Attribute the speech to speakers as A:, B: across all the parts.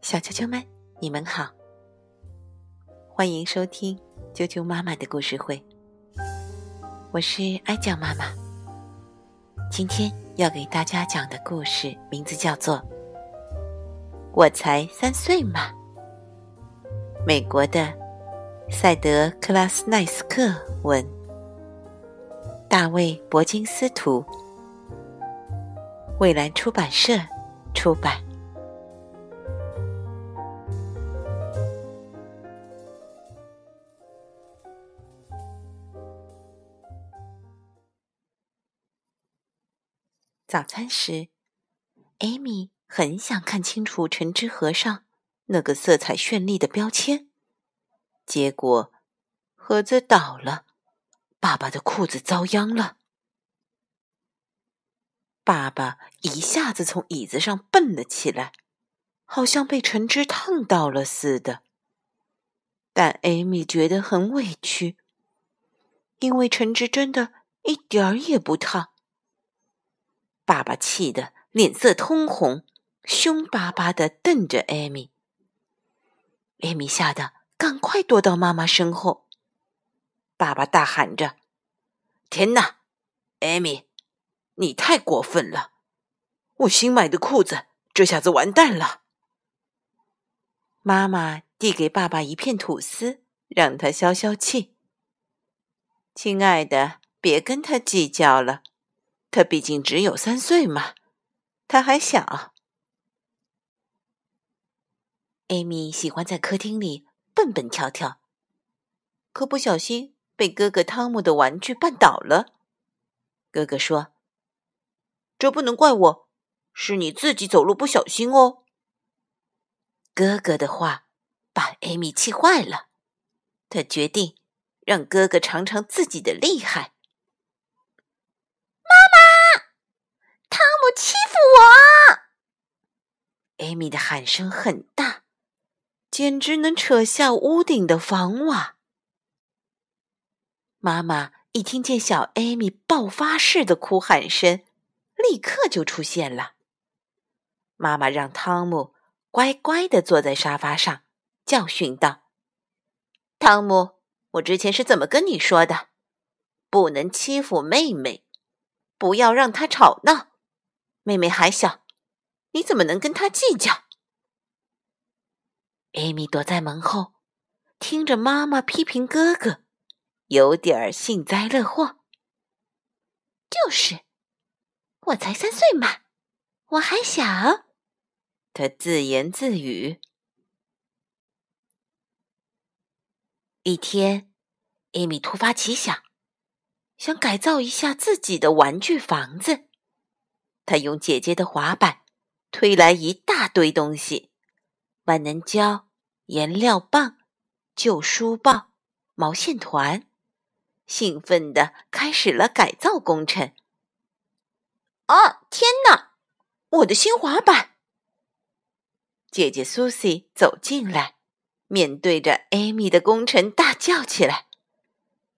A: 小啾啾们，你们好，欢迎收听啾啾妈妈的故事会。我是哀酱妈妈，今天要给大家讲的故事名字叫做《我才三岁嘛》。美国的赛德克拉斯奈斯克文，大卫伯金斯图，蔚蓝出版社出版。早餐时，艾米很想看清楚橙汁盒上那个色彩绚丽的标签。结果，盒子倒了，爸爸的裤子遭殃了。爸爸一下子从椅子上蹦了起来，好像被橙汁烫到了似的。但艾米觉得很委屈，因为橙汁真的一点儿也不烫。爸爸气得脸色通红，凶巴巴的瞪着艾米。艾米吓得赶快躲到妈妈身后。爸爸大喊着：“天哪，艾米，你太过分了！我新买的裤子这下子完蛋了。”妈妈递给爸爸一片吐司，让他消消气。亲爱的，别跟他计较了。他毕竟只有三岁嘛，他还小。艾米喜欢在客厅里蹦蹦跳跳，可不小心被哥哥汤姆的玩具绊倒了。哥哥说：“这不能怪我，是你自己走路不小心哦。”哥哥的话把艾米气坏了，他决定让哥哥尝尝自己的厉害。
B: 妈妈，汤姆欺负我！
A: 艾米的喊声很大，简直能扯下屋顶的房瓦。妈妈一听见小艾米爆发式的哭喊声，立刻就出现了。妈妈让汤姆乖乖的坐在沙发上，教训道：“汤姆，我之前是怎么跟你说的？不能欺负妹妹，不要让她吵闹。”妹妹还小，你怎么能跟她计较？艾米躲在门后，听着妈妈批评哥哥，有点幸灾乐祸。
B: 就是，我才三岁嘛，我还小。
A: 他自言自语。一天，艾米突发奇想，想改造一下自己的玩具房子。他用姐姐的滑板推来一大堆东西：万能胶、颜料棒、旧书报、毛线团，兴奋地开始了改造工程。哦，天哪！我的新滑板！姐姐苏西走进来，面对着艾米的工程大叫起来。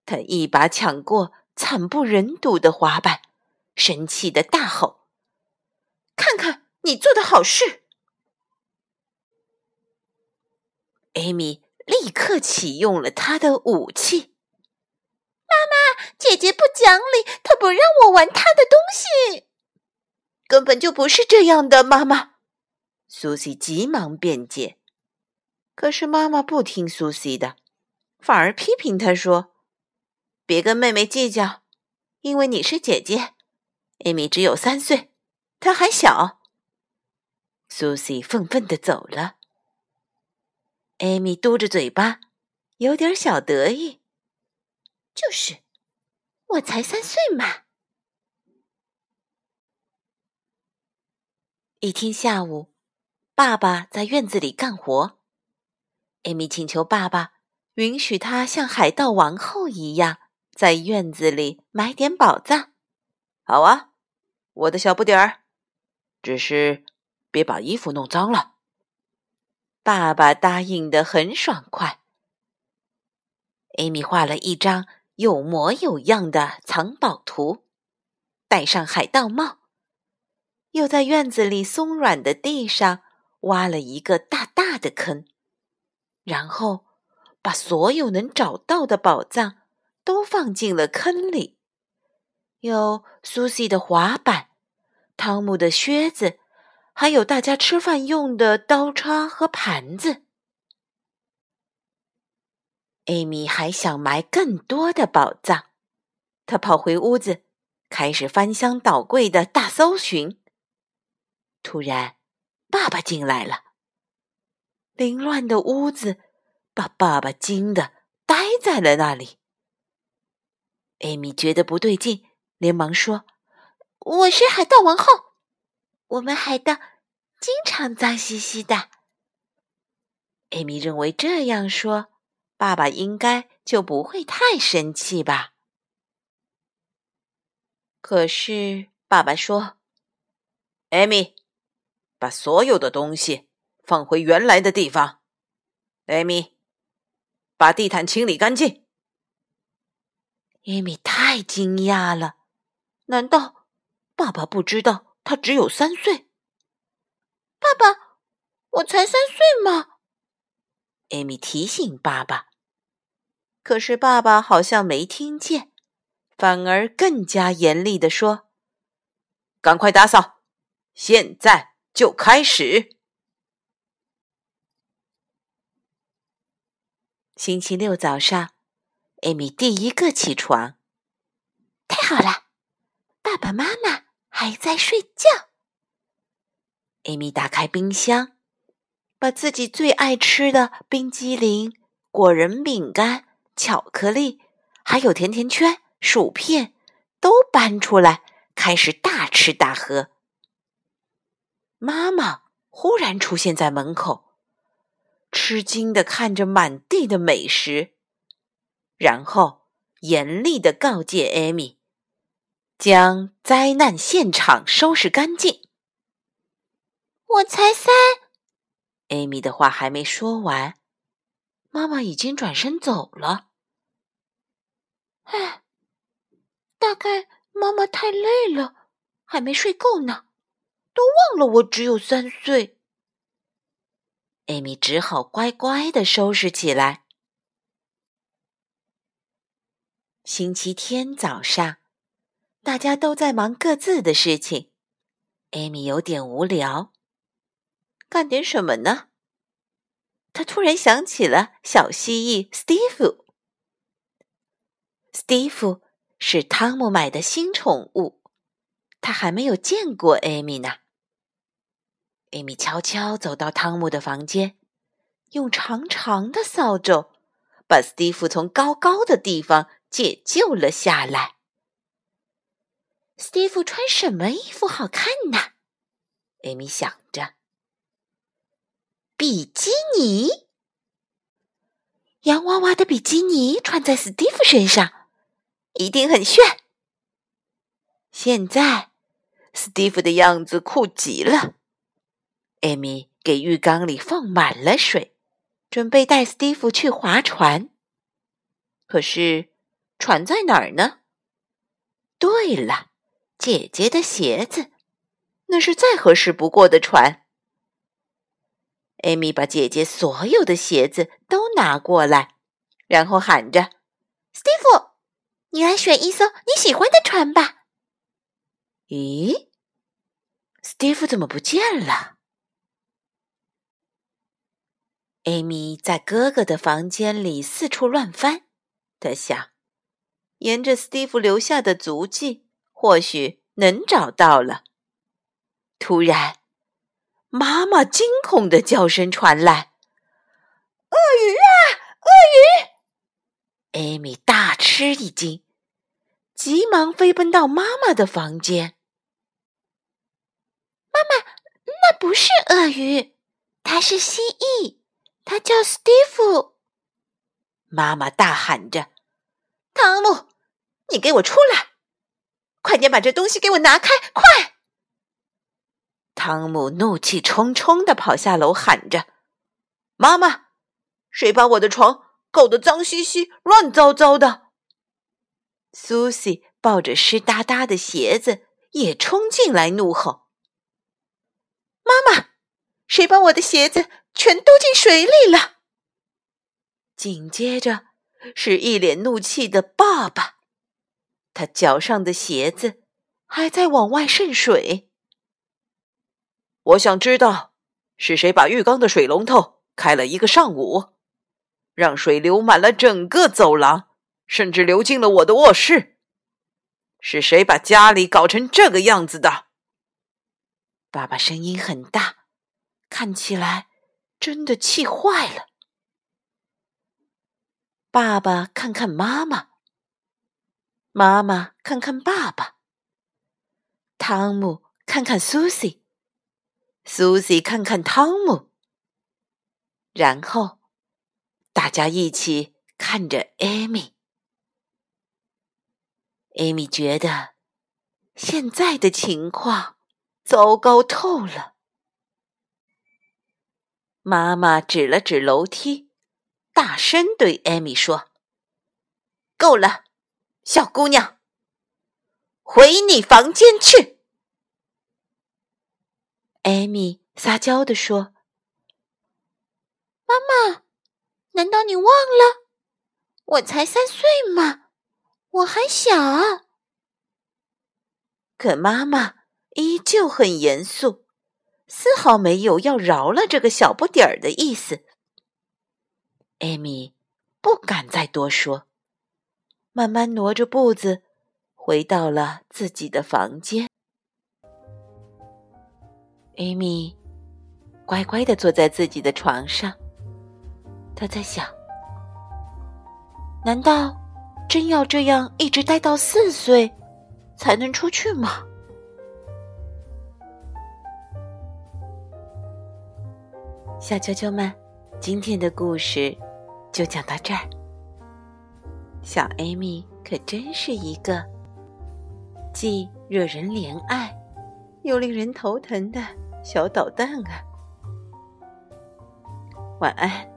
A: 她一把抢过惨不忍睹的滑板，生气的大吼。看看你做的好事！艾米立刻启用了他的武器。
B: 妈妈，姐姐不讲理，她不让我玩她的东西。
A: 根本就不是这样的，妈妈。苏西急忙辩解，可是妈妈不听苏西的，反而批评她说：“别跟妹妹计较，因为你是姐姐，艾米只有三岁。”她还小，苏西愤愤的走了。艾米嘟着嘴巴，有点小得意。
B: 就是，我才三岁嘛。
A: 一天下午，爸爸在院子里干活，艾米请求爸爸允许他像海盗王后一样，在院子里买点宝藏。好啊，我的小不点儿。只是别把衣服弄脏了。爸爸答应的很爽快。艾米画了一张有模有样的藏宝图，戴上海盗帽，又在院子里松软的地上挖了一个大大的坑，然后把所有能找到的宝藏都放进了坑里，有苏西的滑板、汤姆的靴子，还有大家吃饭用的刀叉和盘子。艾米还想埋更多的宝藏，她跑回屋子，开始翻箱倒柜的大搜寻。突然，爸爸进来了。凌乱的屋子把爸爸惊得呆在了那里。艾米觉得不对劲，连忙说：“
B: 我是海盗王后，我们海盗经常脏兮兮的。”
A: 艾米认为这样说，爸爸应该就不会太生气吧。可是爸爸说：“艾米。”把所有的东西放回原来的地方，艾米，把地毯清理干净。艾米太惊讶了，难道爸爸不知道他只有三岁？
B: 爸爸，我才三岁吗？
A: 艾米提醒爸爸，可是爸爸好像没听见，反而更加严厉的说：“赶快打扫，现在。”就开始。星期六早上，艾米第一个起床。
B: 太好了，爸爸妈妈还在睡觉。
A: 艾米打开冰箱，把自己最爱吃的冰激凌、果仁饼干、巧克力，还有甜甜圈、薯片都搬出来，开始大吃大喝。妈妈忽然出现在门口，吃惊的看着满地的美食，然后严厉的告诫艾米，将灾难现场收拾干净。
B: 我才三，
A: 艾米的话还没说完，妈妈已经转身走了。
B: 唉，大概妈妈太累了，还没睡够呢。都忘了我只有三岁，
A: 艾米只好乖乖的收拾起来。星期天早上，大家都在忙各自的事情，艾米有点无聊，干点什么呢？他突然想起了小蜥蜴斯蒂夫。斯蒂夫是汤姆买的新宠物，他还没有见过艾米呢。艾米悄悄走到汤姆的房间，用长长的扫帚把斯蒂夫从高高的地方解救了下来。
B: 斯蒂夫穿什么衣服好看呢？
A: 艾米想着。比基尼，洋娃娃的比基尼穿在斯蒂夫身上，一定很炫。现在，斯蒂夫的样子酷极了。艾米给浴缸里放满了水，准备带斯蒂夫去划船。可是，船在哪儿呢？对了，姐姐的鞋子，那是再合适不过的船。艾米把姐姐所有的鞋子都拿过来，然后喊着：“
B: 斯蒂夫，你来选一艘你喜欢的船吧。”
A: 咦，斯蒂夫怎么不见了？艾米在哥哥的房间里四处乱翻，他想，沿着斯蒂夫留下的足迹，或许能找到了。突然，妈妈惊恐的叫声传来：“
B: 鳄鱼啊，鳄鱼！”
A: 艾米大吃一惊，急忙飞奔到妈妈的房间。
B: 妈妈，那不是鳄鱼，它是蜥蜴。他叫史蒂夫，
A: 妈妈大喊着：“汤姆，你给我出来！快点把这东西给我拿开！快！”汤姆怒气冲冲的跑下楼，喊着：“妈妈，谁把我的床搞得脏兮兮、乱糟糟的？”苏西抱着湿哒哒的鞋子也冲进来，怒吼：“
B: 妈妈，谁把我的鞋子全都进水里了？
A: 紧接着是一脸怒气的爸爸，他脚上的鞋子还在往外渗水。我想知道是谁把浴缸的水龙头开了一个上午，让水流满了整个走廊，甚至流进了我的卧室。是谁把家里搞成这个样子的？爸爸声音很大，看起来真的气坏了。爸爸看看妈妈，妈妈看看爸爸，汤姆看看苏西，苏西看看汤姆，然后大家一起看着艾米。艾米觉得现在的情况糟糕透了。妈妈指了指楼梯。大声对艾米说：“够了，小姑娘，回你房间去。”艾米撒娇地说：“
B: 妈妈，难道你忘了？我才三岁嘛，我还小。”
A: 可妈妈依旧很严肃，丝毫没有要饶了这个小不点儿的意思。艾米不敢再多说，慢慢挪着步子回到了自己的房间。艾米乖乖的坐在自己的床上，她在想：难道真要这样一直待到四岁才能出去吗？小球球们，今天的故事。就讲到这儿。小艾米可真是一个既惹人怜爱又令人头疼的小捣蛋啊！晚安。